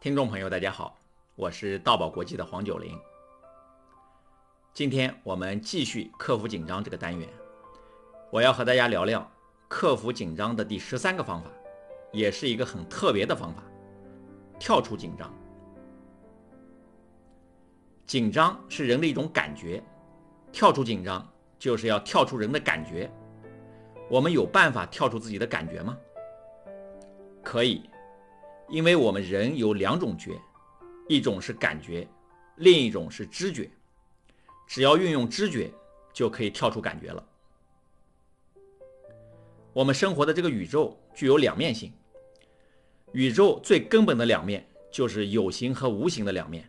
听众朋友，大家好，我是道宝国际的黄九龄。今天我们继续克服紧张这个单元，我要和大家聊聊克服紧张的第十三个方法，也是一个很特别的方法——跳出紧张。紧张是人的一种感觉，跳出紧张就是要跳出人的感觉。我们有办法跳出自己的感觉吗？可以。因为我们人有两种觉，一种是感觉，另一种是知觉。只要运用知觉，就可以跳出感觉了。我们生活的这个宇宙具有两面性，宇宙最根本的两面就是有形和无形的两面。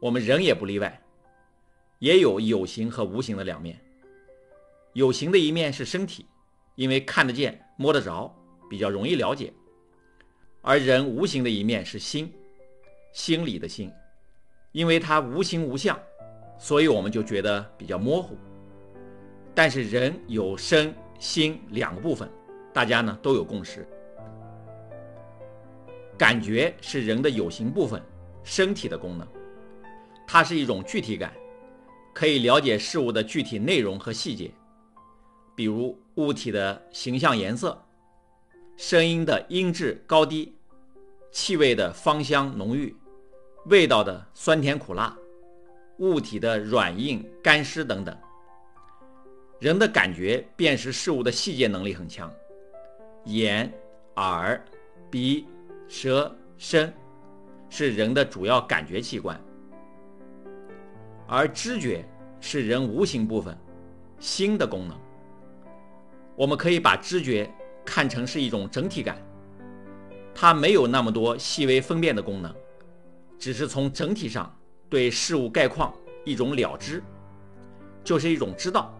我们人也不例外，也有有形和无形的两面。有形的一面是身体，因为看得见、摸得着，比较容易了解。而人无形的一面是心，心里的心，因为它无形无相，所以我们就觉得比较模糊。但是人有身心两个部分，大家呢都有共识。感觉是人的有形部分，身体的功能，它是一种具体感，可以了解事物的具体内容和细节，比如物体的形象、颜色。声音的音质高低，气味的芳香浓郁，味道的酸甜苦辣，物体的软硬干湿等等。人的感觉辨识事物的细节能力很强，眼、耳、鼻、舌、身是人的主要感觉器官，而知觉是人无形部分心的功能。我们可以把知觉。看成是一种整体感，它没有那么多细微分辨的功能，只是从整体上对事物概况一种了知，就是一种知道。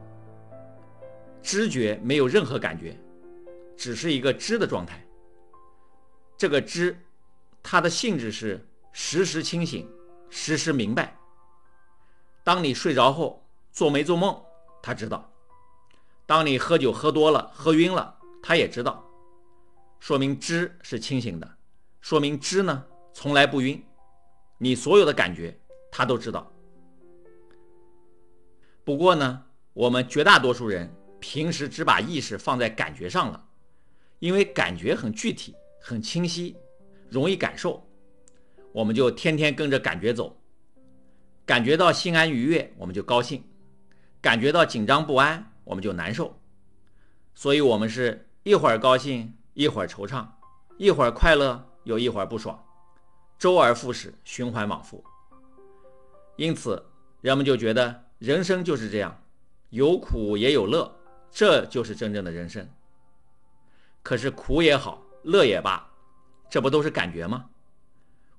知觉没有任何感觉，只是一个知的状态。这个知，它的性质是时时清醒，时时明白。当你睡着后做没做梦，他知道；当你喝酒喝多了，喝晕了。他也知道，说明知是清醒的，说明知呢从来不晕。你所有的感觉，他都知道。不过呢，我们绝大多数人平时只把意识放在感觉上了，因为感觉很具体、很清晰，容易感受，我们就天天跟着感觉走。感觉到心安愉悦，我们就高兴；感觉到紧张不安，我们就难受。所以，我们是。一会儿高兴，一会儿惆怅，一会儿快乐，又一会儿不爽，周而复始，循环往复。因此，人们就觉得人生就是这样，有苦也有乐，这就是真正的人生。可是苦也好，乐也罢，这不都是感觉吗？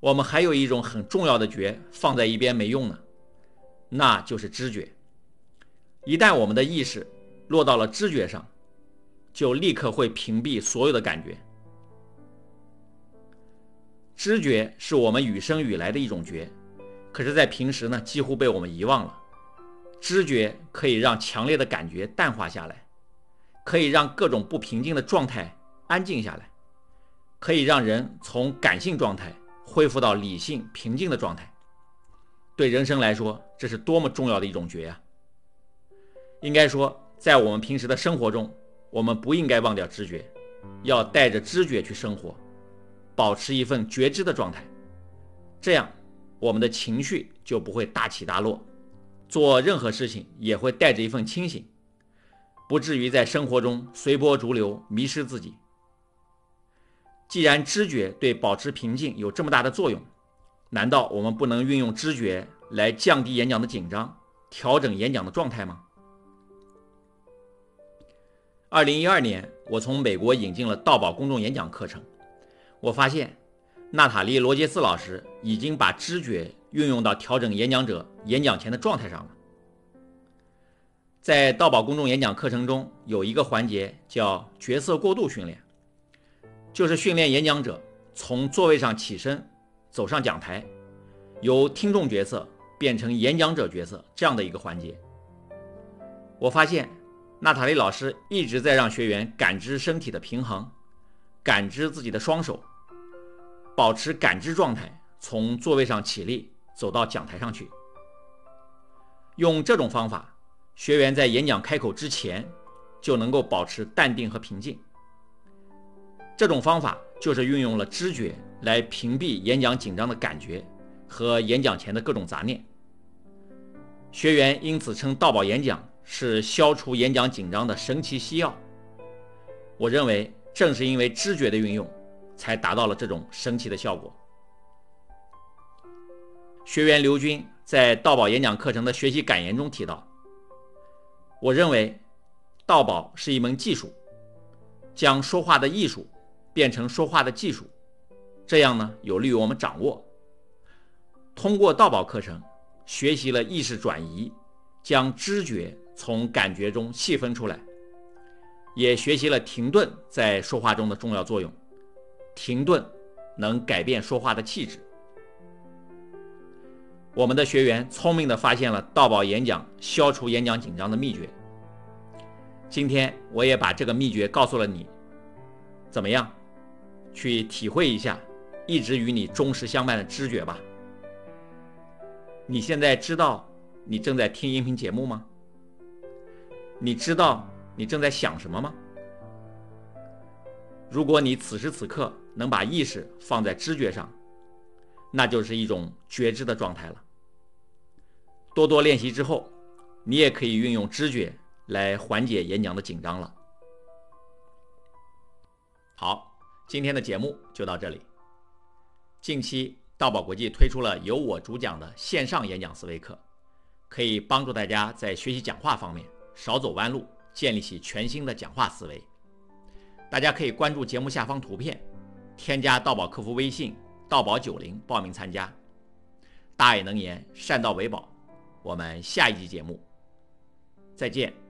我们还有一种很重要的觉放在一边没用呢，那就是知觉。一旦我们的意识落到了知觉上，就立刻会屏蔽所有的感觉。知觉是我们与生俱来的一种觉，可是，在平时呢，几乎被我们遗忘了。知觉可以让强烈的感觉淡化下来，可以让各种不平静的状态安静下来，可以让人从感性状态恢复到理性平静的状态。对人生来说，这是多么重要的一种觉呀！应该说，在我们平时的生活中。我们不应该忘掉知觉，要带着知觉去生活，保持一份觉知的状态，这样我们的情绪就不会大起大落，做任何事情也会带着一份清醒，不至于在生活中随波逐流，迷失自己。既然知觉对保持平静有这么大的作用，难道我们不能运用知觉来降低演讲的紧张，调整演讲的状态吗？二零一二年，我从美国引进了道宝公众演讲课程。我发现，娜塔莉·罗杰斯老师已经把知觉运用到调整演讲者演讲前的状态上了。在道宝公众演讲课程中，有一个环节叫角色过渡训练，就是训练演讲者从座位上起身，走上讲台，由听众角色变成演讲者角色这样的一个环节。我发现。娜塔莉老师一直在让学员感知身体的平衡，感知自己的双手，保持感知状态，从座位上起立，走到讲台上去。用这种方法，学员在演讲开口之前就能够保持淡定和平静。这种方法就是运用了知觉来屏蔽演讲紧张的感觉和演讲前的各种杂念。学员因此称道宝演讲是消除演讲紧张的神奇西药。我认为，正是因为知觉的运用，才达到了这种神奇的效果。学员刘军在道宝演讲课程的学习感言中提到：“我认为，道宝是一门技术，将说话的艺术变成说话的技术，这样呢，有利于我们掌握。通过道宝课程，学习了意识转移，将知觉从感觉中细分出来。”也学习了停顿在说话中的重要作用，停顿能改变说话的气质。我们的学员聪明地发现了道宝演讲消除演讲紧张的秘诀。今天我也把这个秘诀告诉了你，怎么样？去体会一下一直与你忠实相伴的知觉吧。你现在知道你正在听音频节目吗？你知道？你正在想什么吗？如果你此时此刻能把意识放在知觉上，那就是一种觉知的状态了。多多练习之后，你也可以运用知觉来缓解演讲的紧张了。好，今天的节目就到这里。近期道宝国际推出了由我主讲的线上演讲思维课，可以帮助大家在学习讲话方面少走弯路。建立起全新的讲话思维，大家可以关注节目下方图片，添加道宝客服微信“道宝九零”报名参加。大爱能言，善道为宝。我们下一集节目再见。